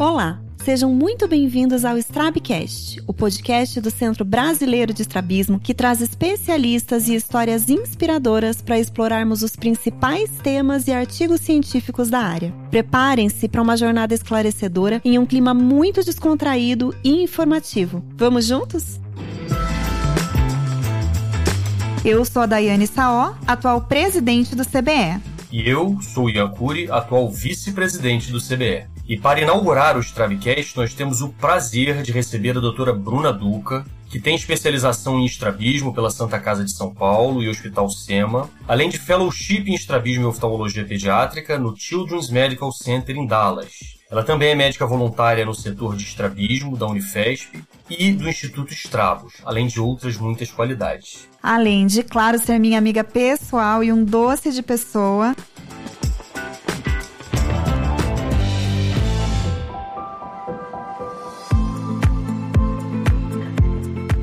Olá, sejam muito bem-vindos ao Strabcast, o podcast do Centro Brasileiro de Estrabismo que traz especialistas e histórias inspiradoras para explorarmos os principais temas e artigos científicos da área. Preparem-se para uma jornada esclarecedora em um clima muito descontraído e informativo. Vamos juntos? Eu sou a Daiane Saó, atual presidente do CBE. E eu sou Ian Cury, atual vice-presidente do CBE. E para inaugurar o Stravcast, nós temos o prazer de receber a doutora Bruna Duca, que tem especialização em estrabismo pela Santa Casa de São Paulo e Hospital SEMA, além de fellowship em estrabismo e oftalmologia pediátrica no Children's Medical Center em Dallas. Ela também é médica voluntária no setor de estrabismo da Unifesp e do Instituto Estravos, além de outras muitas qualidades. Além de, claro, ser minha amiga pessoal e um doce de pessoa,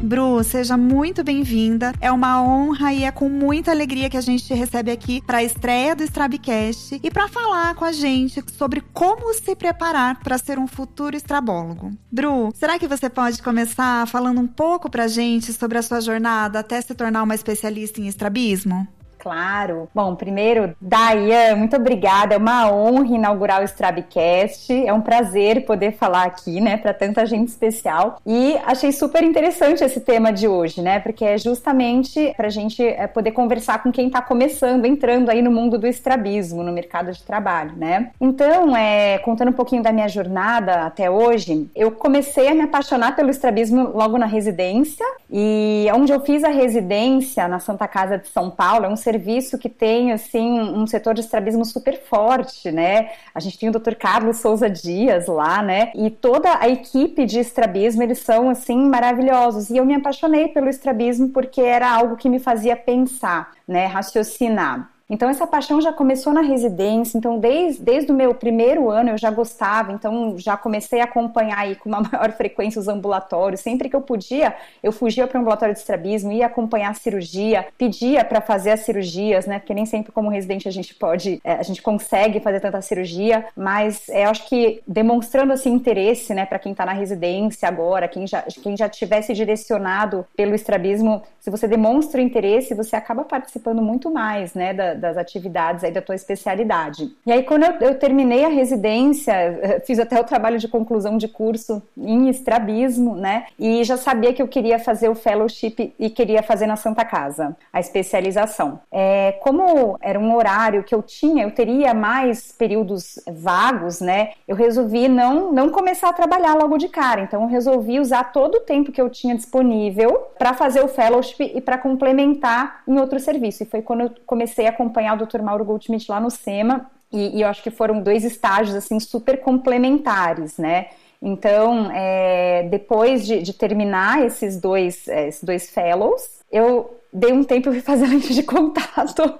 Bru, seja muito bem-vinda. É uma honra e é com muita alegria que a gente te recebe aqui para a estreia do Strabcast e para falar com a gente sobre como se preparar para ser um futuro estrabólogo. Bru, será que você pode começar falando um pouco para a gente sobre a sua jornada até se tornar uma especialista em estrabismo? Claro. Bom, primeiro, Dayan, muito obrigada. É uma honra inaugurar o Strabcast. É um prazer poder falar aqui, né, para tanta gente especial. E achei super interessante esse tema de hoje, né, porque é justamente para a gente é, poder conversar com quem está começando, entrando aí no mundo do estrabismo, no mercado de trabalho, né. Então, é, contando um pouquinho da minha jornada até hoje, eu comecei a me apaixonar pelo estrabismo logo na residência e onde eu fiz a residência na Santa Casa de São Paulo, é um serviço que tem assim um setor de estrabismo super forte, né? A gente tem o Dr. Carlos Souza Dias lá, né? E toda a equipe de estrabismo, eles são assim maravilhosos. E eu me apaixonei pelo estrabismo porque era algo que me fazia pensar, né, raciocinar. Então essa paixão já começou na residência, então desde, desde o meu primeiro ano eu já gostava, então já comecei a acompanhar aí com uma maior frequência os ambulatórios, sempre que eu podia, eu fugia para o ambulatório de estrabismo, ia acompanhar a cirurgia, pedia para fazer as cirurgias, né, porque nem sempre como residente a gente pode, é, a gente consegue fazer tanta cirurgia, mas é, eu acho que demonstrando assim interesse, né, para quem está na residência agora, quem já, quem já tivesse direcionado pelo estrabismo, se você demonstra o interesse, você acaba participando muito mais, né, da, das atividades aí da tua especialidade. E aí, quando eu, eu, terminei a residência, fiz até o trabalho de conclusão de curso em estrabismo, né? E já sabia que eu queria fazer o fellowship e queria fazer na Santa Casa, a especialização. É, como era um horário que eu tinha, eu teria mais períodos vagos, né? Eu resolvi não, não começar a trabalhar logo de cara. Então, eu resolvi usar todo o tempo que eu tinha disponível para fazer o fellowship e para complementar em outro serviço. E foi quando eu comecei a acompanhar o Dr. Mauro Goldschmidt lá no SEMA, e, e eu acho que foram dois estágios assim super complementares, né? Então, é, depois de, de, terminar esses dois, é, esses dois fellows, eu dei um tempo e fui fazer lente de contato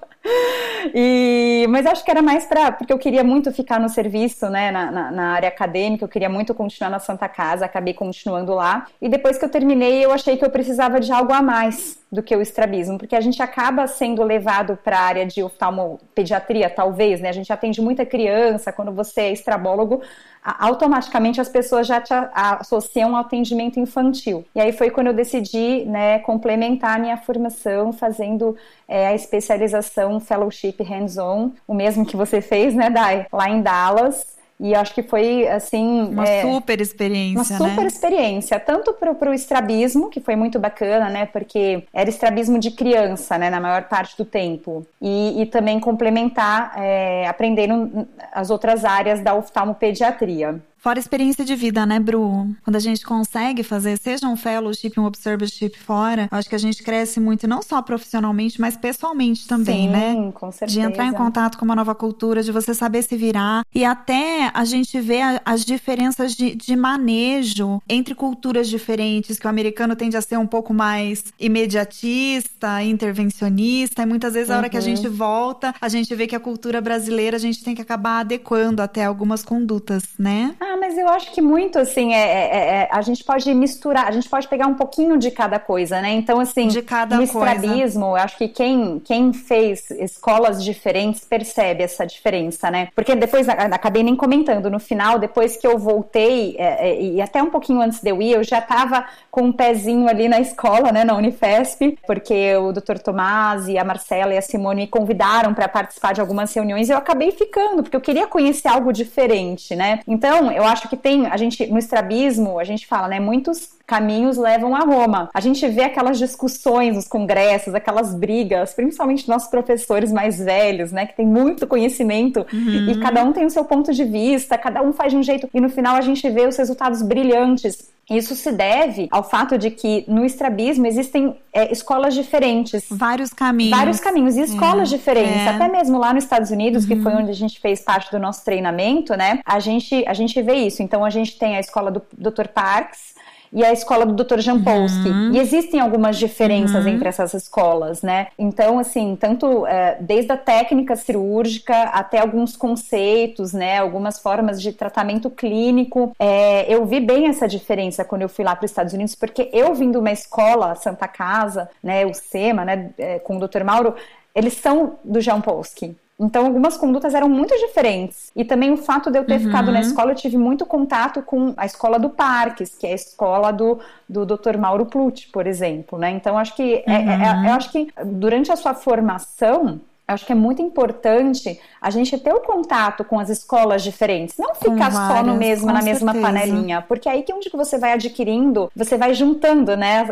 e, mas acho que era mais para porque eu queria muito ficar no serviço, né, na, na, na, área acadêmica, eu queria muito continuar na Santa Casa, acabei continuando lá. E depois que eu terminei, eu achei que eu precisava de algo a mais do que o estrabismo, porque a gente acaba sendo levado para a área de oftalmopediatria, talvez, né? A gente atende muita criança, quando você é estrabólogo, automaticamente as pessoas já te associam ao atendimento infantil. E aí foi quando eu decidi, né, complementar a minha formação fazendo é, a especialização Fellowship Hands-On, o mesmo que você fez, né, Dai, lá em Dallas. E acho que foi, assim... Uma é, super experiência, Uma super né? experiência, tanto para o estrabismo, que foi muito bacana, né? Porque era estrabismo de criança, né? Na maior parte do tempo. E, e também complementar, é, aprendendo as outras áreas da oftalmopediatria. Fora experiência de vida, né, Bru? Quando a gente consegue fazer, seja um fellowship, um observership fora, acho que a gente cresce muito, não só profissionalmente, mas pessoalmente também, Sim, né? Sim, com certeza. De entrar em contato com uma nova cultura, de você saber se virar. E até a gente vê as diferenças de, de manejo entre culturas diferentes, que o americano tende a ser um pouco mais imediatista, intervencionista, e muitas vezes a hora que a uhum. gente volta, a gente vê que a cultura brasileira a gente tem que acabar adequando até algumas condutas, né? Ah, mas eu acho que muito, assim, é, é, é, a gente pode misturar, a gente pode pegar um pouquinho de cada coisa, né? Então, assim, de cada no estrabismo, eu acho que quem, quem fez escolas diferentes percebe essa diferença, né? Porque depois, acabei nem comentando, no final, depois que eu voltei, é, é, e até um pouquinho antes de eu ir, eu já estava com um pezinho ali na escola, né, na Unifesp, porque o Dr. Tomás e a Marcela e a Simone me convidaram para participar de algumas reuniões e eu acabei ficando, porque eu queria conhecer algo diferente, né? Então, eu acho que tem, a gente, no estrabismo, a gente fala, né, muitos caminhos levam a Roma. A gente vê aquelas discussões nos congressos, aquelas brigas, principalmente nossos professores mais velhos, né, que tem muito conhecimento uhum. e cada um tem o seu ponto de vista, cada um faz de um jeito e no final a gente vê os resultados brilhantes. Isso se deve ao fato de que no estrabismo existem é, escolas diferentes. Vários caminhos. Vários caminhos e escolas é, diferentes. É. Até mesmo lá nos Estados Unidos, uhum. que foi onde a gente fez parte do nosso treinamento, né? A gente, a gente vê isso. Então a gente tem a escola do Dr. Parks, e a escola do Dr. Jampolsky. Uhum. E existem algumas diferenças uhum. entre essas escolas, né? Então, assim, tanto é, desde a técnica cirúrgica até alguns conceitos, né? Algumas formas de tratamento clínico. É, eu vi bem essa diferença quando eu fui lá para os Estados Unidos, porque eu vim de uma escola, Santa Casa, né? O SEMA, né? É, com o Dr. Mauro, eles são do Jampolsky. Então, algumas condutas eram muito diferentes. E também o fato de eu ter uhum. ficado na escola, eu tive muito contato com a escola do Parques, que é a escola do, do Dr. Mauro Plutt, por exemplo. Né? Então, acho que, uhum. é, é, é eu acho que durante a sua formação, acho que é muito importante a gente ter o contato com as escolas diferentes, não ficar várias, só no mesmo, na mesma certeza. panelinha, porque aí que é onde que você vai adquirindo, você vai juntando, né,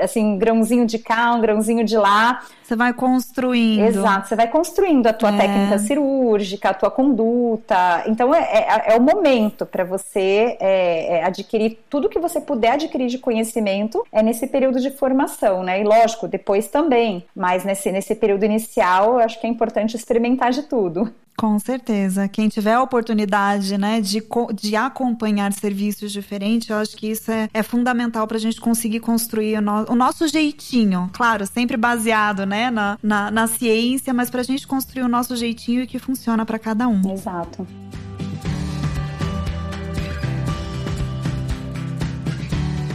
assim, grãozinho de cá, um grãozinho de lá, você vai construindo. Exato, você vai construindo a tua é. técnica cirúrgica, a tua conduta. Então é, é, é o momento para você é, é, adquirir tudo que você puder adquirir de conhecimento é nesse período de formação, né? E lógico, depois também. Mas nesse, nesse período inicial, eu acho que é importante experimentar de tudo. Com certeza. Quem tiver a oportunidade, né, de, de acompanhar serviços diferentes, eu acho que isso é, é fundamental para a gente conseguir construir o, no, o, nosso jeitinho. Claro, sempre baseado, né, na, na, na ciência, mas para a gente construir o nosso jeitinho e que funciona para cada um. Exato.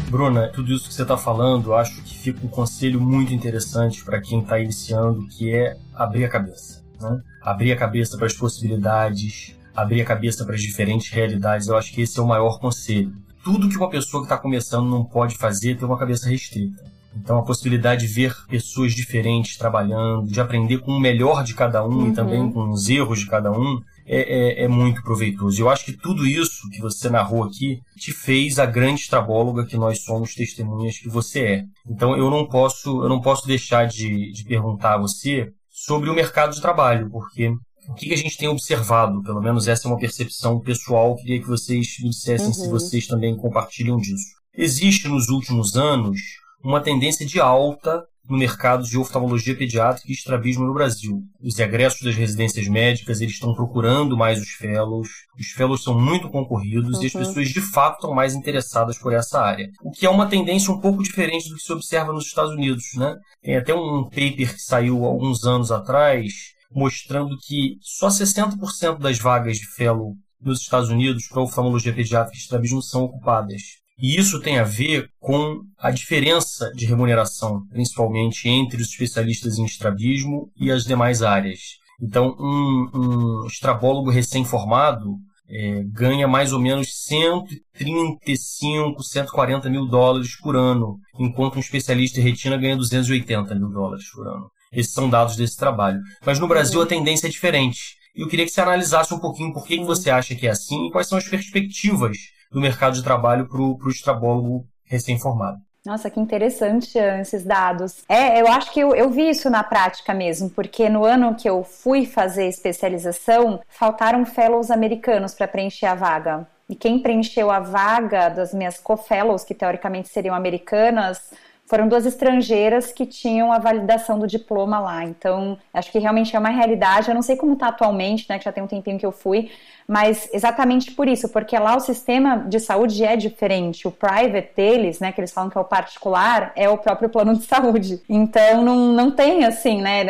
Bruna, tudo isso que você está falando, eu acho que fica um conselho muito interessante para quem está iniciando, que é abrir a cabeça. Né? abrir a cabeça para as possibilidades, abrir a cabeça para as diferentes realidades. Eu acho que esse é o maior conselho. Tudo que uma pessoa que está começando não pode fazer é ter uma cabeça restrita. Então, a possibilidade de ver pessoas diferentes trabalhando, de aprender com o melhor de cada um uhum. e também com os erros de cada um, é, é, é, muito proveitoso. Eu acho que tudo isso que você narrou aqui te fez a grande estrabóloga que nós somos testemunhas que você é. Então, eu não posso, eu não posso deixar de, de perguntar a você sobre o mercado de trabalho, porque o que a gente tem observado, pelo menos essa é uma percepção pessoal, queria que vocês me dissessem uhum. se vocês também compartilham disso. Existe nos últimos anos uma tendência de alta no mercado de oftalmologia pediátrica e estrabismo no Brasil. Os egressos das residências médicas eles estão procurando mais os fellows, os fellows são muito concorridos uhum. e as uhum. pessoas de fato estão mais interessadas por essa área. O que é uma tendência um pouco diferente do que se observa nos Estados Unidos. Né? Tem até um paper que saiu alguns anos atrás mostrando que só 60% das vagas de fellow nos Estados Unidos para oftalmologia pediátrica e estrabismo são ocupadas. E isso tem a ver com a diferença de remuneração, principalmente entre os especialistas em estrabismo e as demais áreas. Então, um, um estrabólogo recém-formado é, ganha mais ou menos 135, 140 mil dólares por ano, enquanto um especialista em retina ganha 280 mil dólares por ano. Esses são dados desse trabalho. Mas no Brasil a tendência é diferente. E eu queria que você analisasse um pouquinho por que, que você acha que é assim e quais são as perspectivas do mercado de trabalho para o estrabólogo recém-formado. Nossa, que interessante esses dados. É, eu acho que eu, eu, vi isso na prática mesmo, porque no ano que eu fui fazer especialização, faltaram fellows americanos para preencher a vaga. E quem preencheu a vaga das minhas co-fellows, que teoricamente seriam americanas, foram duas estrangeiras que tinham a validação do diploma lá. Então, acho que realmente é uma realidade. Eu não sei como está atualmente, né? Que já tem um tempinho que eu fui, mas exatamente por isso, porque lá o sistema de saúde é diferente. O private deles, né, que eles falam que é o particular, é o próprio plano de saúde. Então não, não tem assim, né?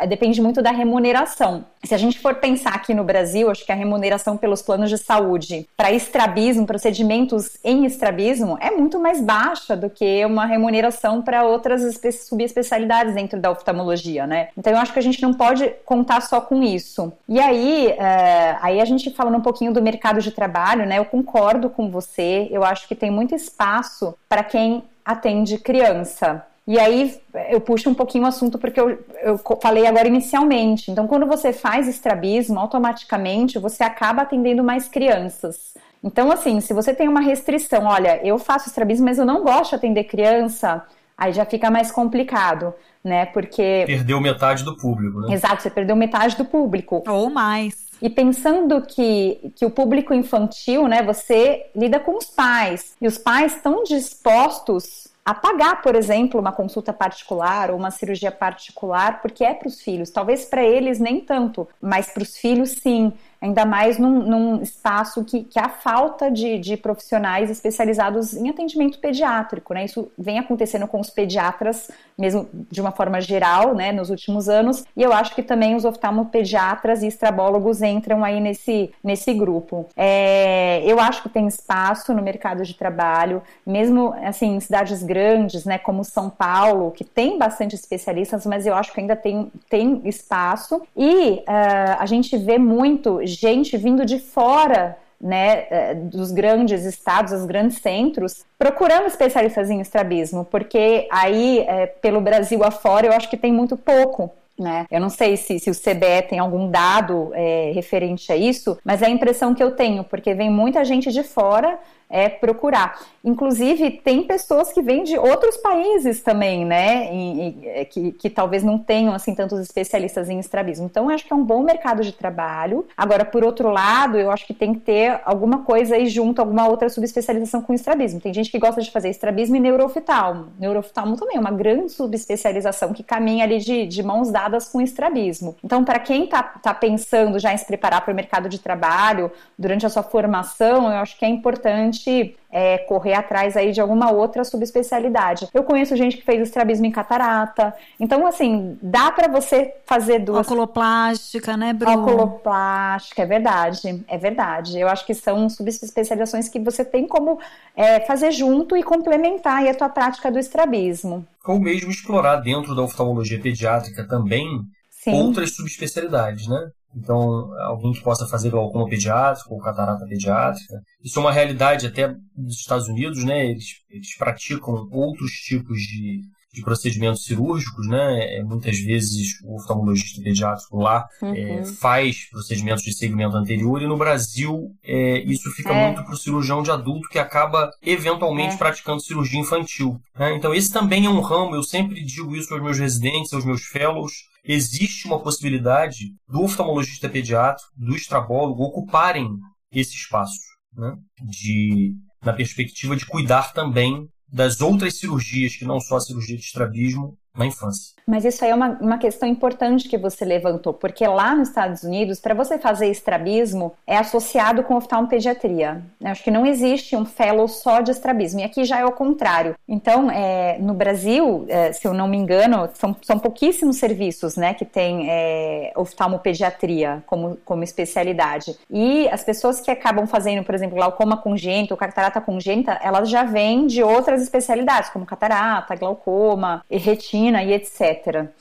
É, depende muito da remuneração. Se a gente for pensar aqui no Brasil, acho que a remuneração pelos planos de saúde para estrabismo, procedimentos em estrabismo, é muito mais baixa do que uma remuneração para outras subespecialidades dentro da oftalmologia, né? Então eu acho que a gente não pode contar só com isso. E aí, é, aí a gente falando um pouquinho do mercado de trabalho, né? Eu concordo com você. Eu acho que tem muito espaço para quem atende criança. E aí eu puxo um pouquinho o assunto porque eu, eu falei agora inicialmente. Então, quando você faz estrabismo, automaticamente você acaba atendendo mais crianças. Então, assim, se você tem uma restrição, olha, eu faço estrabismo, mas eu não gosto de atender criança, aí já fica mais complicado, né? Porque. Perdeu metade do público, né? Exato, você perdeu metade do público. Ou mais. E pensando que, que o público infantil, né, você lida com os pais, e os pais estão dispostos a pagar, por exemplo, uma consulta particular ou uma cirurgia particular, porque é para os filhos. Talvez para eles nem tanto, mas para os filhos sim ainda mais num, num espaço que, que há falta de, de, profissionais especializados em atendimento pediátrico, né? Isso vem acontecendo com os pediatras, mesmo de uma forma geral, né, nos últimos anos, e eu acho que também os oftalmopediatras e estrabólogos entram aí nesse, nesse grupo. É, eu acho que tem espaço no mercado de trabalho, mesmo assim, em cidades grandes, né, como São Paulo, que tem bastante especialistas, mas eu acho que ainda tem, tem espaço, e uh, a gente vê muito gente vindo de fora né, eh, dos grandes estados, dos grandes centros, procurando especialistas em estrabismo, porque aí, é, pelo Brasil afora, eu acho que tem muito pouco. Né? Eu não sei se, se o CBE tem algum dado é, referente a isso, mas é a impressão que eu tenho, porque vem muita gente de fora é procurar. Inclusive, tem pessoas que vêm de outros países também, né? E, e, é, que, que talvez não tenham assim tantos especialistas em estrabismo. Então, acho que é um bom mercado de trabalho. Agora, por outro lado, eu acho que tem que ter alguma coisa aí junto, alguma outra subespecialização com estrabismo. Tem gente que gosta de fazer estrabismo e neurooftalmo. Neurooftalmo também é uma grande subespecialização que caminha ali de, de mãos dadas com estrabismo. Então, para quem está tá pensando já em se preparar para o mercado de trabalho durante a sua formação, eu acho que é importante gente é, correr atrás aí de alguma outra subespecialidade. Eu conheço gente que fez estrabismo em catarata. Então, assim, dá para você fazer duas. Oculoplástica, né, Bruno? Oculoplástica, é verdade. É verdade. Eu acho que são subespecializações que você tem como é, fazer junto e complementar aí a tua prática do estrabismo. Ou mesmo explorar dentro da oftalmologia pediátrica também Sim. outras subespecialidades, né? Então, alguém que possa fazer glaucoma pediátrico ou catarata pediátrica. Isso é uma realidade até nos Estados Unidos, né? Eles, eles praticam outros tipos de, de procedimentos cirúrgicos, né? É, muitas vezes o oftalmologista pediátrico lá é, uhum. é, faz procedimentos de segmento anterior e no Brasil é, isso fica é. muito para o cirurgião de adulto que acaba eventualmente é. praticando cirurgia infantil. Né? Então esse também é um ramo, eu sempre digo isso aos meus residentes, aos meus fellows, existe uma possibilidade do oftalmologista pediatra, do estrabólogo ocuparem esse espaço, né? de, na perspectiva de cuidar também das outras cirurgias, que não só a cirurgia de estrabismo, na infância. Mas isso aí é uma, uma questão importante que você levantou, porque lá nos Estados Unidos, para você fazer estrabismo, é associado com oftalmopediatria. Eu acho que não existe um fellow só de estrabismo, e aqui já é o contrário. Então, é, no Brasil, é, se eu não me engano, são, são pouquíssimos serviços né, que tem é, oftalmopediatria como, como especialidade. E as pessoas que acabam fazendo, por exemplo, glaucoma congênito ou catarata congênita, elas já vêm de outras especialidades, como catarata, glaucoma, retina e etc.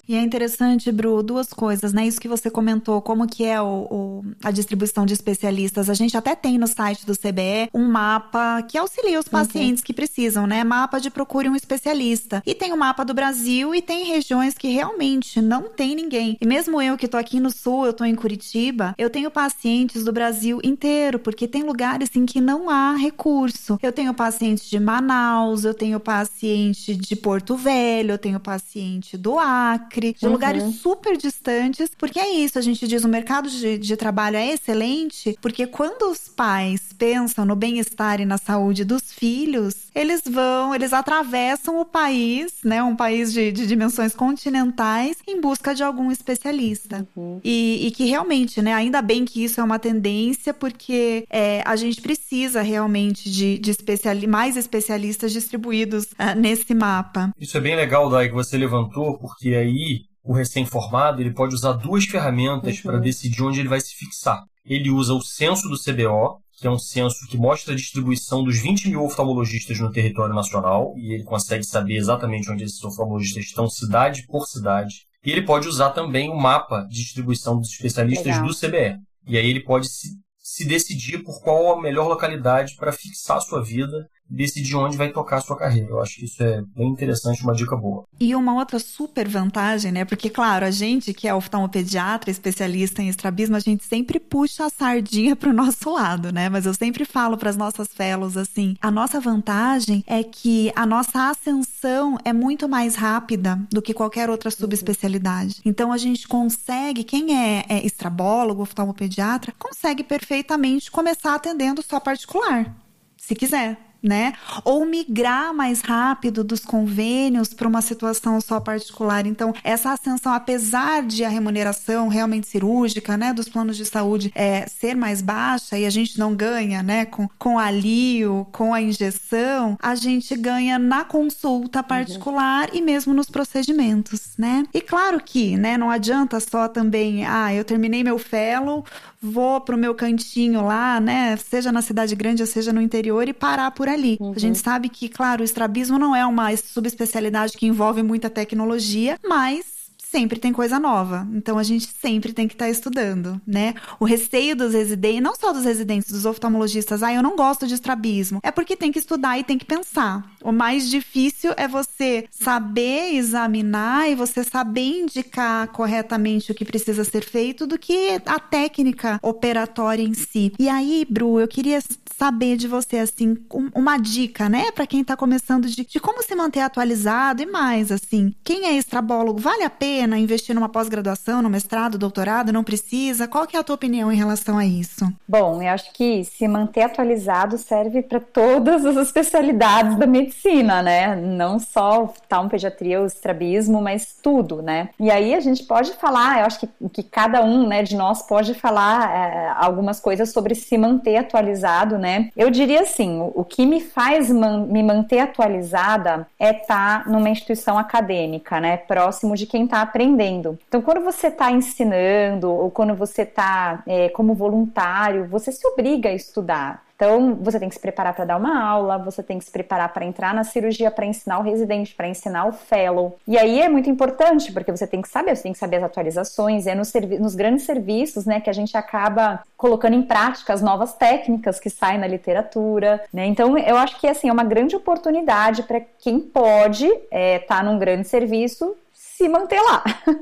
E é interessante, Bru, duas coisas, né? Isso que você comentou, como que é o, o, a distribuição de especialistas. A gente até tem no site do CBE um mapa que auxilia os uhum. pacientes uhum. que precisam, né? Mapa de procure um especialista. E tem o mapa do Brasil e tem regiões que realmente não tem ninguém. E mesmo eu que tô aqui no sul, eu tô em Curitiba, eu tenho pacientes do Brasil inteiro, porque tem lugares em que não há recurso. Eu tenho pacientes de Manaus, eu tenho paciente de Porto Velho, eu tenho paciente paciente do Acre, de uhum. lugares super distantes, porque é isso, a gente diz, o mercado de, de trabalho trabalho é excelente, porque quando os pais pensam no bem-estar e na saúde dos filhos, eles vão, eles atravessam o país, né, um país de, de dimensões continentais, em busca de algum especialista. Uhum. E, e, que realmente, né, ainda bem que isso é uma tendência, porque é, a gente precisa realmente de, de especiali mais especialistas distribuídos uh, nesse mapa. Isso é bem legal, Dai, que você levantou, porque aí o recém-formado ele pode usar duas ferramentas uhum. para decidir onde ele vai se fixar. Ele usa o censo do CBO, que é um censo que mostra a distribuição dos 20 mil oftalmologistas no território nacional, e ele consegue saber exatamente onde esses oftalmologistas estão, cidade por cidade. E ele pode usar também o mapa de distribuição dos especialistas Legal. do CBE. E aí ele pode se, se decidir por qual a melhor localidade para fixar a sua vida decidir onde vai tocar a sua carreira. Eu acho que isso é bem interessante, uma dica boa. E uma outra super vantagem, né? Porque, claro, a gente que é oftalmopediatra, especialista em estrabismo, a gente sempre puxa a sardinha para o nosso lado, né? Mas eu sempre falo para as nossas fellows assim: a nossa vantagem é que a nossa ascensão é muito mais rápida do que qualquer outra subespecialidade. Então, a gente consegue, quem é, é estrabólogo, oftalmopediatra, consegue perfeitamente começar atendendo só particular, se quiser né? Ou migrar mais rápido dos convênios para uma situação só particular. Então, essa ascensão, apesar de a remuneração realmente cirúrgica, né, dos planos de saúde é, ser mais baixa e a gente não ganha, né, com, com alio, com a injeção, a gente ganha na consulta particular uhum. e mesmo nos procedimentos, né? E claro que, né, não adianta só também, ah, eu terminei meu fellow, vou pro meu cantinho lá, né, seja na cidade grande ou seja no interior e parar por ali. Uhum. A gente sabe que, claro, o estrabismo não é uma subespecialidade que envolve muita tecnologia, mas sempre tem coisa nova. Então a gente sempre tem que estar tá estudando, né? O receio dos residentes, não só dos residentes, dos oftalmologistas, ah, eu não gosto de estrabismo. É porque tem que estudar e tem que pensar. O mais difícil é você saber examinar e você saber indicar corretamente o que precisa ser feito do que a técnica operatória em si. E aí, Bru, eu queria saber de você, assim, uma dica, né, para quem tá começando de, de como se manter atualizado e mais, assim, quem é estrabólogo, vale a pena? Pena investir numa pós-graduação, no mestrado, doutorado? Não precisa? Qual que é a tua opinião em relação a isso? Bom, eu acho que se manter atualizado serve para todas as especialidades da medicina, né? Não só oftalmopediatria, o estrabismo, mas tudo, né? E aí a gente pode falar, eu acho que, que cada um né, de nós pode falar é, algumas coisas sobre se manter atualizado, né? Eu diria assim, o, o que me faz man, me manter atualizada é estar tá numa instituição acadêmica, né? Próximo de quem está aprendendo. Então, quando você está ensinando ou quando você está é, como voluntário, você se obriga a estudar. Então, você tem que se preparar para dar uma aula, você tem que se preparar para entrar na cirurgia, para ensinar o residente, para ensinar o fellow. E aí é muito importante, porque você tem que saber, você tem que saber as atualizações, é nos, nos grandes serviços, né, que a gente acaba colocando em prática as novas técnicas que saem na literatura, né? Então, eu acho que assim é uma grande oportunidade para quem pode estar é, tá num grande serviço se manter lá.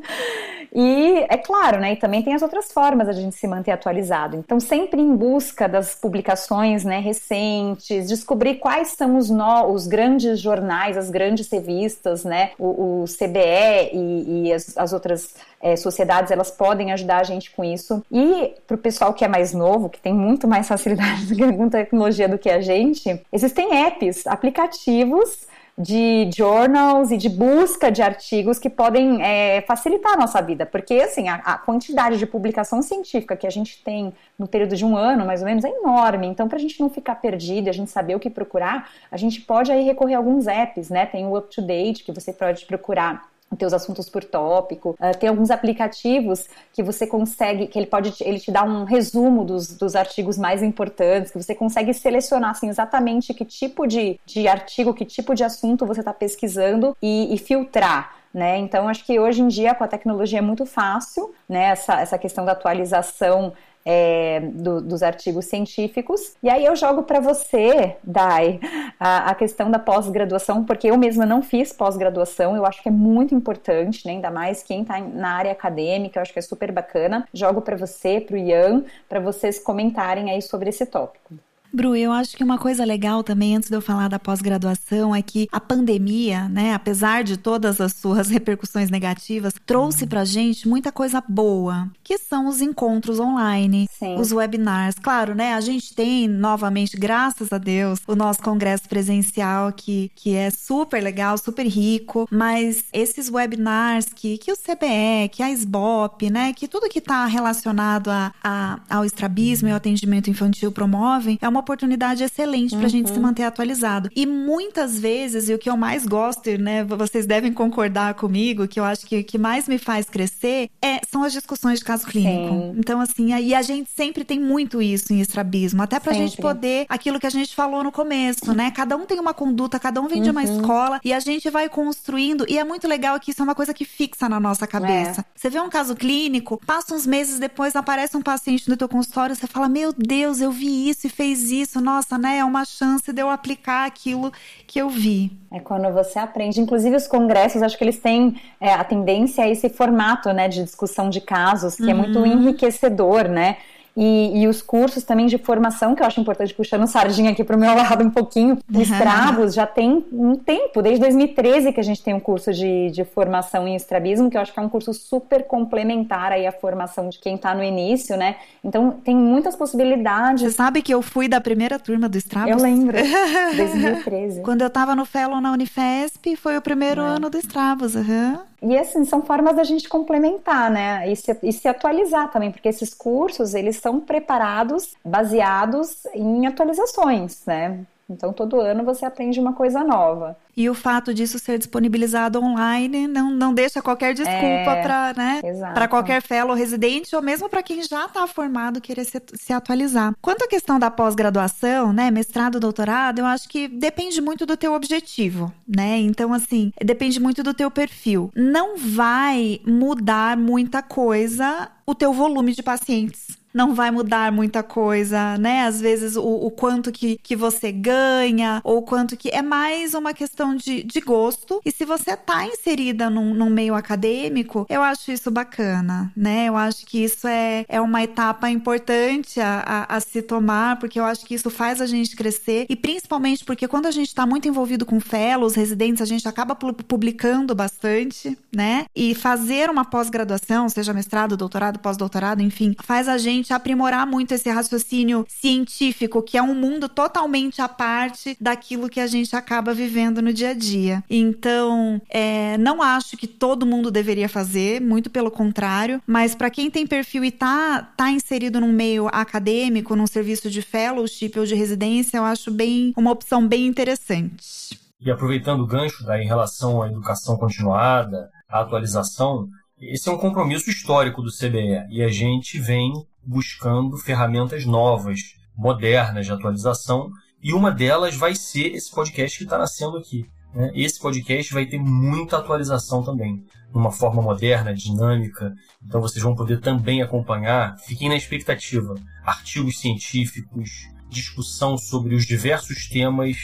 E é claro, né? E também tem as outras formas a gente se manter atualizado. Então, sempre em busca das publicações né, recentes, descobrir quais são os, no, os grandes jornais, as grandes revistas, né? O, o CBE e, e as, as, outras é, sociedades, elas podem ajudar a gente com isso. E para o pessoal que é mais novo, que tem muito mais facilidade com tecnologia do que a gente, existem apps, aplicativos de journals e de busca de artigos que podem é, facilitar a nossa vida, porque assim a, a, quantidade de publicação científica que a gente tem no período de um ano, mais ou menos, é enorme. Então, para a gente não ficar perdido, a gente saber o que procurar, a gente pode aí recorrer a alguns apps, né? Tem o Up to Date que você pode procurar ter os assuntos por tópico. Uh, tem alguns aplicativos que você consegue, que ele pode, ele te dá um resumo dos, dos artigos mais importantes, que você consegue selecionar assim, exatamente que tipo de, de artigo, que tipo de assunto você está pesquisando e, e filtrar. Né? Então, acho que hoje em dia, com a tecnologia, é muito fácil, né? Essa, essa questão da atualização é, do, dos artigos científicos. E aí eu jogo para você, Dai, a, a questão da pós-graduação, porque eu mesma não fiz pós-graduação, eu acho que é muito importante, né? ainda mais quem está na área acadêmica, eu acho que é super bacana. Jogo para você, para o Ian, para vocês comentarem aí sobre esse tópico. Bru, eu acho que uma coisa legal também, antes de eu falar da pós-graduação, é que a pandemia, né, apesar de todas as suas repercussões negativas, trouxe pra gente muita coisa boa, que são os encontros online, Sim. os webinars. Claro, né, a gente tem, novamente, graças a Deus, o nosso congresso presencial, que, que é super legal, super rico, mas esses webinars que, que o CBE, que a SBOP, né, que tudo que está relacionado a, a, ao estrabismo e ao atendimento infantil promovem, é uma oportunidade excelente para a uhum. gente se uhum. manter atualizado. E muitas vezes, e o que eu mais gosto, né, vocês devem concordar comigo, que eu acho que o que mais me faz crescer é, são as discussões de caso clínico. Sim. Então, assim, aí a gente sempre tem muito isso em estrabismo, até pra sempre. gente poder, aquilo que a gente falou no começo, né? Cada um tem uma conduta, cada um vem uhum. de uma uhum. escola e a gente vai construindo. E é muito legal que isso é uma coisa que fixa na nossa cabeça. É. Você vê um caso clínico, passa uns meses depois, aparece um paciente no teu consultório, você fala: Meu Deus, eu vi isso e fez isso, nossa, né? É uma chance de eu aplicar aquilo que eu vi. É quando você aprende. Inclusive, os congressos, acho que eles têm é, a tendência a esse formato, né, de discussão de casos, que uhum. é muito uhum. enriquecedor, né? E, e, os cursos também de formação, que eu acho importante, puxando sardinha aqui para o meu lado um pouquinho, o Estrabos já tem um tempo, desde 2013 que a gente tem um curso de, de formação em estrabismo, que eu acho que é um curso super complementar aí à formação de quem está no início, né? Então tem muitas possibilidades. Você sabe que eu fui da primeira turma do Estrabos? Eu lembro, 2013. Quando eu estava no Fellow na Unifesp, foi o primeiro é. ano do Estrabos, uhum. E assim, são formas da gente complementar, né? E se, e se atualizar também, porque esses cursos, eles são preparados baseados em atualizações, né? Então, todo ano você aprende uma coisa nova. E o fato disso ser disponibilizado online não, não deixa qualquer desculpa é, para né, qualquer fellow residente ou mesmo para quem já está formado querer se, se, atualizar. Quanto à questão da pós-graduação, né, mestrado, doutorado, eu acho que depende muito do teu objetivo, né? Então, assim, depende muito do teu perfil. Não vai mudar muita coisa o teu volume de pacientes não vai mudar muita coisa, né? Às vezes o, o quanto que, que você ganha, ou quanto que. É mais uma questão de, de gosto. E se você tá inserida num, num meio acadêmico, eu acho isso bacana, né? Eu acho que isso é, é uma etapa importante a, a, a se tomar, porque eu acho que isso faz a gente crescer. E principalmente porque quando a gente tá muito envolvido com fellows, residentes, a gente acaba publicando bastante, né? E fazer uma pós-graduação, seja mestrado, doutorado, pós-doutorado, enfim, faz a gente aprimorar muito esse raciocínio científico, que é um mundo totalmente à parte daquilo que a gente acaba vivendo no dia a dia. Então, é, não acho que todo mundo deveria fazer, muito pelo contrário, mas para quem tem perfil e tá, tá inserido num meio acadêmico, num serviço de fellowship ou de residência, eu acho bem uma opção bem interessante. E aproveitando o gancho da, em relação à educação continuada, à atualização, esse é um compromisso histórico do CBE e a gente vem buscando ferramentas novas, modernas de atualização, e uma delas vai ser esse podcast que está nascendo aqui. Né? Esse podcast vai ter muita atualização também, de uma forma moderna, dinâmica. Então vocês vão poder também acompanhar, fiquem na expectativa, artigos científicos, discussão sobre os diversos temas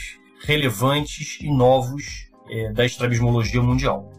relevantes e novos é, da estrabismologia mundial.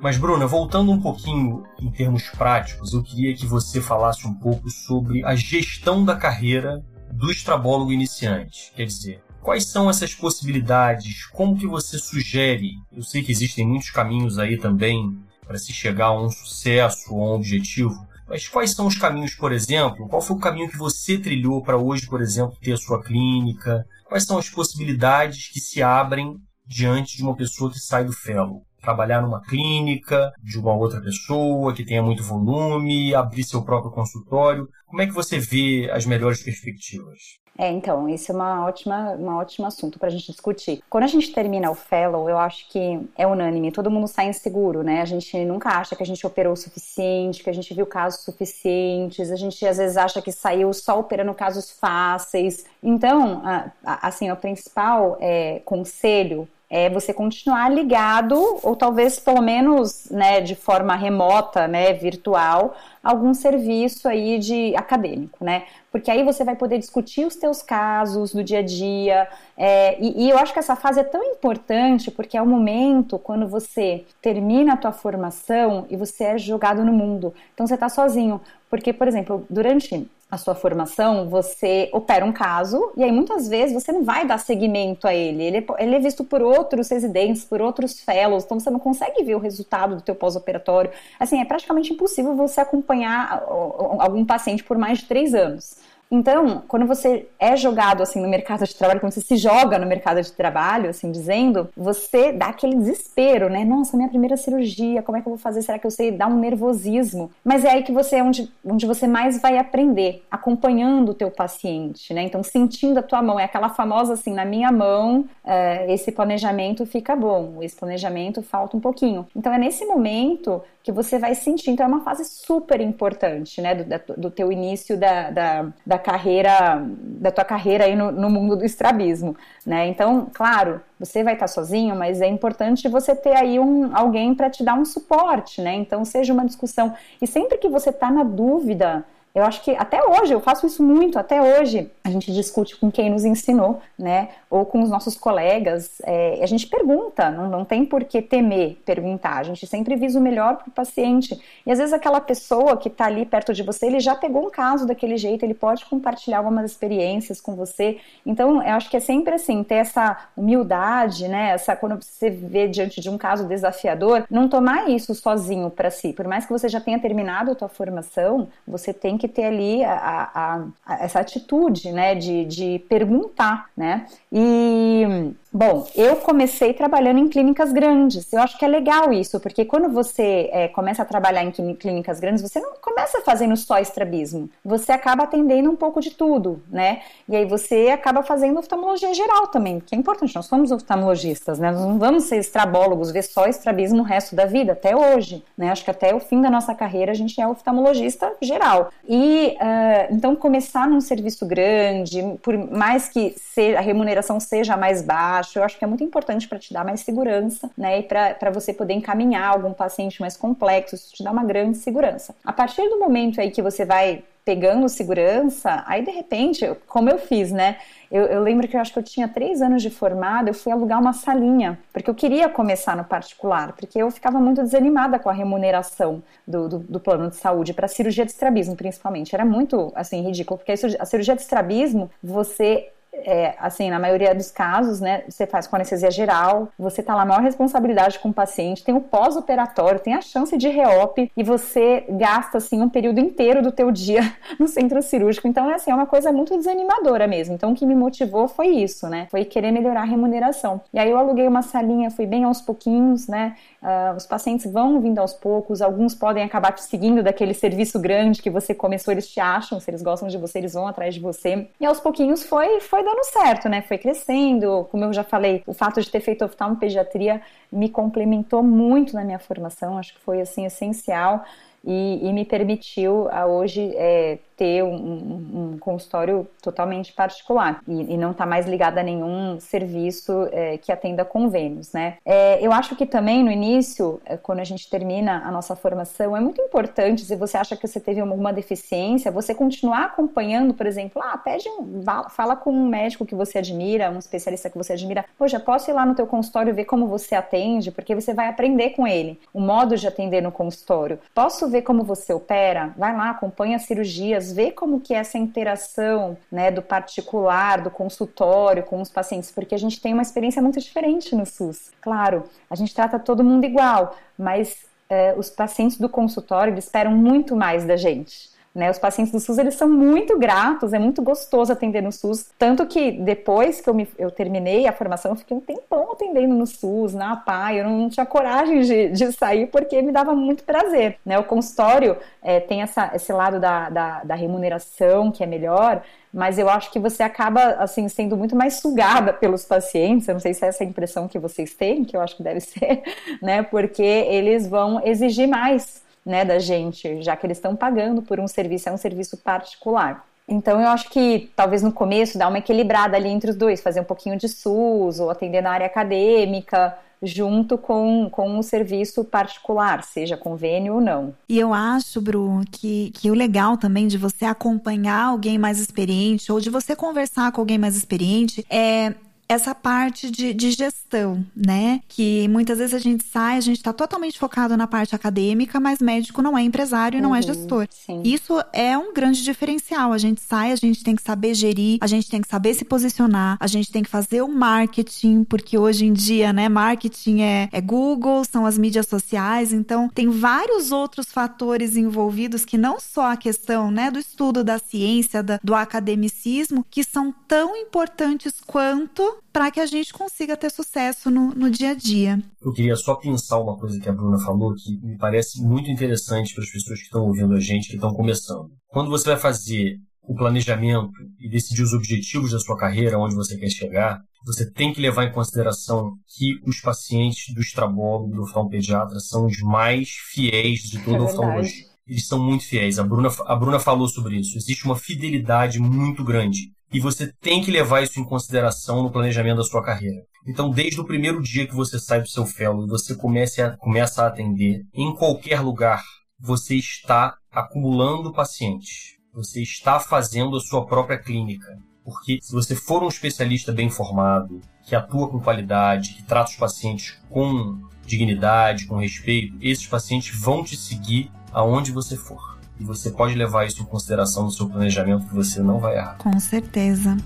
Mas, Bruna, voltando um pouquinho em termos práticos, eu queria que você falasse um pouco sobre a gestão da carreira do estrabólogo iniciante. Quer dizer, quais são essas possibilidades? Como que você sugere? Eu sei que existem muitos caminhos aí também para se chegar a um sucesso ou a um objetivo. Mas quais são os caminhos, por exemplo? Qual foi o caminho que você trilhou para hoje, por exemplo, ter a sua clínica? Quais são as possibilidades que se abrem diante de uma pessoa que sai do fellow? Trabalhar numa clínica de uma outra pessoa que tenha muito volume, abrir seu próprio consultório. Como é que você vê as melhores perspectivas? É, então, isso é uma ótima, uma ótimo assunto para a gente discutir. Quando a gente termina o fellow, eu acho que é unânime, todo mundo sai inseguro, né? A gente nunca acha que a gente operou o suficiente, que a gente viu casos suficientes, a gente às vezes acha que saiu só operando casos fáceis. Então, assim, o principal é, conselho é você continuar ligado, ou talvez pelo menos né, de forma remota, né, virtual, algum serviço aí de acadêmico, né? porque aí você vai poder discutir os teus casos do dia a dia. É, e, e, eu acho que essa fase é tão importante porque é o momento quando você termina a tua formação e você é jogado no mundo. Então você está sozinho. Porque, por exemplo, durante a sua formação, você opera um caso e aí muitas vezes você não vai dar seguimento a ele. Ele, ele é visto por outros residentes, por outros fellows, então você não consegue ver o resultado do teu pós-operatório. Assim, é praticamente impossível você acompanhar algum paciente por mais de três anos. Então, quando você é jogado assim no mercado de trabalho, quando você se joga no mercado de trabalho, assim dizendo, você dá aquele desespero, né? Nossa, minha primeira cirurgia, como é que eu vou fazer? Será que eu sei? Dá um nervosismo. Mas é aí que você é onde, onde você mais vai aprender, acompanhando o teu paciente, né? Então, sentindo a tua mão, é aquela famosa assim, na minha mão, é, esse planejamento fica bom, esse planejamento falta um pouquinho. Então, é nesse momento que você vai sentir. Então, é uma fase super importante, né? Do, do teu início da, da, da, carreira, da tua carreira aí no, no mundo do estrabismo, né? Então, claro, você vai estar sozinho, mas é importante você ter aí um, alguém para te dar um suporte, né? Então, seja uma discussão. E sempre que você está na dúvida, eu acho que até hoje, eu faço isso muito, até hoje, a gente discute com quem nos ensinou, né? Ou com os nossos colegas. É, a gente pergunta, não, não tem por que temer perguntar. A gente sempre visa o melhor para o paciente. E às vezes aquela pessoa que está ali perto de você, ele já pegou um caso daquele jeito, ele pode compartilhar algumas experiências com você. Então, eu acho que é sempre assim, ter essa humildade, né? Essa, quando você vê diante de um caso desafiador, não tomar isso sozinho para si. Por mais que você já tenha terminado a tua formação, você tem que ter ali a, a, a, essa atitude, né, de, de perguntar, né? E Bom, eu comecei trabalhando em clínicas grandes. Eu acho que é legal isso, porque quando você é, começa a trabalhar em clínicas grandes, você não começa fazendo só estrabismo. Você acaba atendendo um pouco de tudo, né? E aí você acaba fazendo oftalmologia geral também, que é importante. Nós somos oftalmologistas, né? Nós não vamos ser estrabólogos, ver só estrabismo o resto da vida, até hoje, né? Acho que até o fim da nossa carreira a gente é oftalmologista geral. E uh, então começar num serviço grande, por mais que a remuneração seja mais baixa, eu acho que é muito importante para te dar mais segurança, né? E para você poder encaminhar algum paciente mais complexo, isso te dá uma grande segurança. A partir do momento aí que você vai pegando segurança, aí de repente, como eu fiz, né? Eu, eu, lembro que eu acho que eu tinha três anos de formada, eu fui alugar uma salinha, porque eu queria começar no particular, porque eu ficava muito desanimada com a remuneração do, do, do plano de saúde, para cirurgia de estrabismo principalmente. Era muito, assim, ridículo, porque a cirurgia de estrabismo, você é, assim, na maioria dos casos, né, você faz com anestesia geral, você tá lá maior responsabilidade com o paciente, tem o pós-operatório, tem a chance de reop e você gasta, assim, um período inteiro do teu dia no centro cirúrgico. Então, é assim, é uma coisa muito desanimadora mesmo. Então, o que me motivou foi isso, né, foi querer melhorar a remuneração. E aí eu aluguei uma salinha, fui bem aos pouquinhos, né, uh, os pacientes vão vindo aos poucos, alguns podem acabar te seguindo daquele serviço grande que você começou, eles te acham, se eles gostam de você, eles vão atrás de você. E aos pouquinhos foi, foi dando certo, né? Foi crescendo. Como eu já falei, o fato de ter feito oftalmopediatria me complementou muito na minha formação. Acho que foi assim essencial e, e me permitiu a hoje é, ter um, um, consultório totalmente particular e, e não estar tá mais ligada a nenhum serviço é, que atenda convênios, né? É, eu acho que também no início, é, quando a gente termina a nossa formação, é muito importante, se você acha que você teve alguma deficiência, você continuar acompanhando, por exemplo, ah, pede fala com um médico que você admira, um especialista que você admira, poxa, posso ir lá no teu consultório ver como você atende, porque você vai aprender com ele o modo de atender no consultório. Posso ver como você opera? Vai lá, acompanha cirurgias, ver como que é essa interação né, do particular, do consultório com os pacientes, porque a gente tem uma experiência muito diferente no SUS. Claro, a gente trata todo mundo igual, mas é, os pacientes do consultório esperam muito mais da gente. Né? Os pacientes do SUS eles são muito gratos, é muito gostoso atender no SUS. Tanto que depois que eu, me, eu terminei a formação, eu fiquei um tempão atendendo no SUS, na APAI, eu não tinha coragem de, de sair porque me dava muito prazer. Né? O consultório é, tem essa, esse lado da, da, da remuneração que é melhor, mas eu acho que você acaba assim sendo muito mais sugada pelos pacientes. Eu não sei se é essa a impressão que vocês têm, que eu acho que deve ser, né? Porque eles vão exigir mais né, da gente, já que eles estão pagando por um serviço, é um serviço particular. Então, eu acho que talvez no começo dar uma equilibrada ali entre os dois, fazer um pouquinho de SUS ou atender na área acadêmica, junto com, com o serviço particular, seja convênio ou não. E eu acho, Bru, que, que o legal também de você acompanhar alguém mais experiente ou de você conversar com alguém mais experiente é essa parte de, de, gestão, né? Que muitas vezes a gente sai, a gente está totalmente focado na parte acadêmica, mas médico não é empresário e não é uhum, é gestor. Sim. Isso é um grande diferencial. A gente sai, a gente tem que saber gerir, a gente tem que saber se posicionar, a gente tem que fazer o marketing, porque hoje em dia, né, marketing é, é Google, são as mídias sociais, então tem vários outros fatores envolvidos que não só a questão, né, do estudo da ciência, da, do academicismo, que são tão importantes quanto para que a gente consiga ter sucesso no, no dia a dia. Eu queria só pensar uma coisa que a Bruna falou que me parece muito interessante para as pessoas que estão ouvindo a gente, que estão começando. Quando você vai fazer o planejamento e decidir os objetivos da sua carreira, onde você quer chegar, você tem que levar em consideração que os pacientes do estrabólogo, do oftalmopediatra, são os mais fiéis de toda é a oftalmologia. Eles são muito fiéis. A Bruna, a Bruna falou sobre isso. Existe uma fidelidade muito grande e você tem que levar isso em consideração no planejamento da sua carreira. Então, desde o primeiro dia que você sai do seu fellow e você comece a, começa a atender, em qualquer lugar, você está acumulando pacientes. Você está fazendo a sua própria clínica. Porque se você for um especialista bem formado, que atua com qualidade, que trata os pacientes com dignidade, com respeito, esses pacientes vão te seguir aonde você for. E você pode levar isso em consideração no seu planejamento que você não vai errar. Com certeza.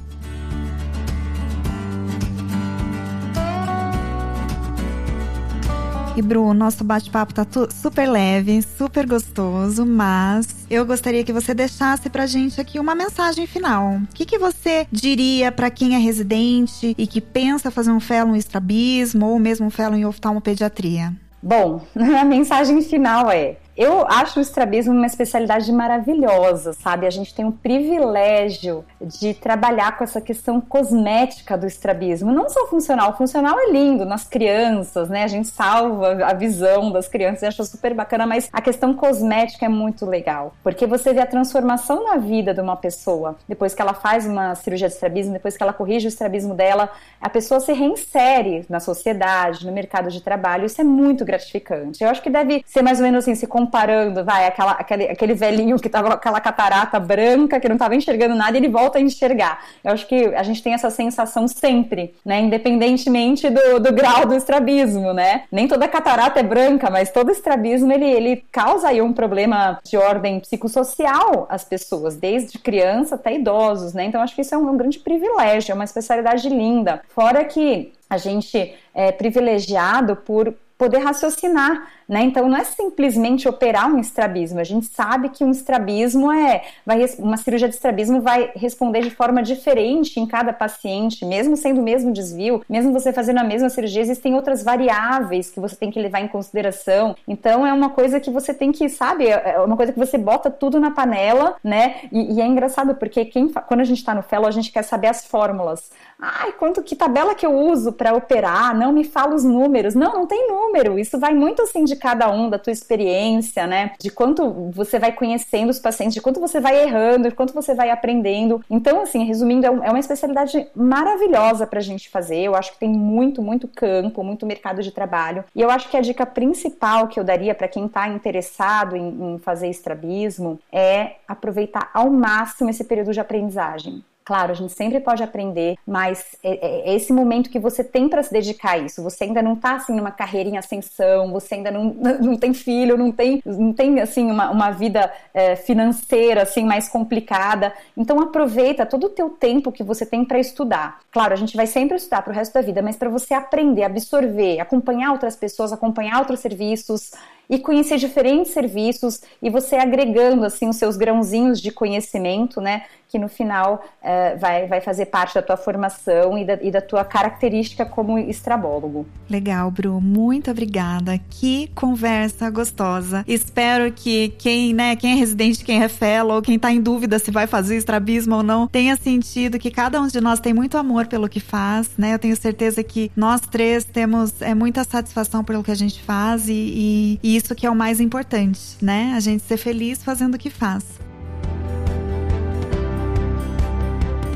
E Bruno, nosso bate-papo tá super leve, super gostoso, mas eu gostaria que você deixasse pra gente aqui uma mensagem final. O que, que você diria para quem é residente e que pensa fazer um fellow em estrabismo ou mesmo um fellow em oftalmopediatria? Bom, a mensagem final é: eu acho o estrabismo uma especialidade maravilhosa, sabe? A gente tem o privilégio de trabalhar com essa questão cosmética do estrabismo, não só funcional. O funcional é lindo nas crianças, né? A gente salva a visão das crianças e acha super bacana, mas a questão cosmética é muito legal, porque você vê a transformação na vida de uma pessoa depois que ela faz uma cirurgia de estrabismo, depois que ela corrige o estrabismo dela, a pessoa se reinsere na sociedade, no mercado de trabalho. Isso é muito gratificante. Eu acho que deve ser mais ou menos assim, se comparando, vai, aquela, aquele, aquele velhinho que tava com aquela catarata branca, que não tava enxergando nada, e ele volta a enxergar. Eu acho que a gente tem essa sensação sempre, né? Independentemente do, do grau do estrabismo, né? Nem toda catarata é branca, mas todo estrabismo, ele, ele causa aí um problema de ordem psicossocial às pessoas, desde criança até idosos, né? Então, acho que isso é um, um grande privilégio, é uma especialidade linda. Fora que a gente é privilegiado por poder raciocinar, né? Então não é simplesmente operar um estrabismo. A gente sabe que um estrabismo é, vai, uma cirurgia de estrabismo vai responder de forma diferente em cada paciente, mesmo sendo o mesmo desvio, mesmo você fazendo a mesma cirurgia, existem outras variáveis que você tem que levar em consideração. Então é uma coisa que você tem que, sabe, é uma coisa que você bota tudo na panela, né? E, e é engraçado porque quem, quando a gente está no fellow, a gente quer saber as fórmulas. Ai, quanto que tabela que eu uso para operar? Não me fala os números. Não, não tem número. Isso vai muito assim de cada um, da tua experiência, né? De quanto você vai conhecendo os pacientes, de quanto você vai errando, de quanto você vai aprendendo. Então, assim, resumindo, é, é uma especialidade maravilhosa para a gente fazer. Eu acho que tem muito, muito campo, muito mercado de trabalho. E eu acho que a dica principal que eu daria para quem está interessado em, em fazer estrabismo é aproveitar ao máximo esse período de aprendizagem. Claro, a gente sempre pode aprender, mas é, é, é esse momento que você tem para se dedicar a isso. Você ainda não está assim numa carreira em ascensão, você ainda não, não tem filho, não tem, não tem assim uma, uma vida é, financeira assim mais complicada. Então aproveita todo o teu tempo que você tem para estudar. Claro, a gente vai sempre estudar para o resto da vida, mas para você aprender, absorver, acompanhar outras pessoas, acompanhar outros serviços, e conhecer diferentes serviços e você agregando assim os seus grãozinhos de conhecimento, né, que no final uh, vai, vai fazer parte da tua formação e da, e da tua característica como estrabólogo. Legal, Bru, muito obrigada. Que conversa gostosa. Espero que quem, né, quem é residente, quem é fellow, quem está em dúvida se vai fazer estrabismo ou não, tenha sentido que cada um de nós tem muito amor pelo que faz, né? Eu tenho certeza que nós três temos é, muita satisfação pelo que a gente faz e, e, e isso que é o mais importante, né? A gente ser feliz fazendo o que faz.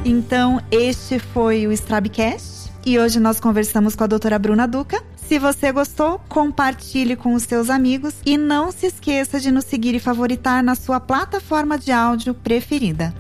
Então, este foi o Strabcast e hoje nós conversamos com a doutora Bruna Duca, Se você gostou, compartilhe com os seus amigos e não se esqueça de nos seguir e favoritar na sua plataforma de áudio preferida.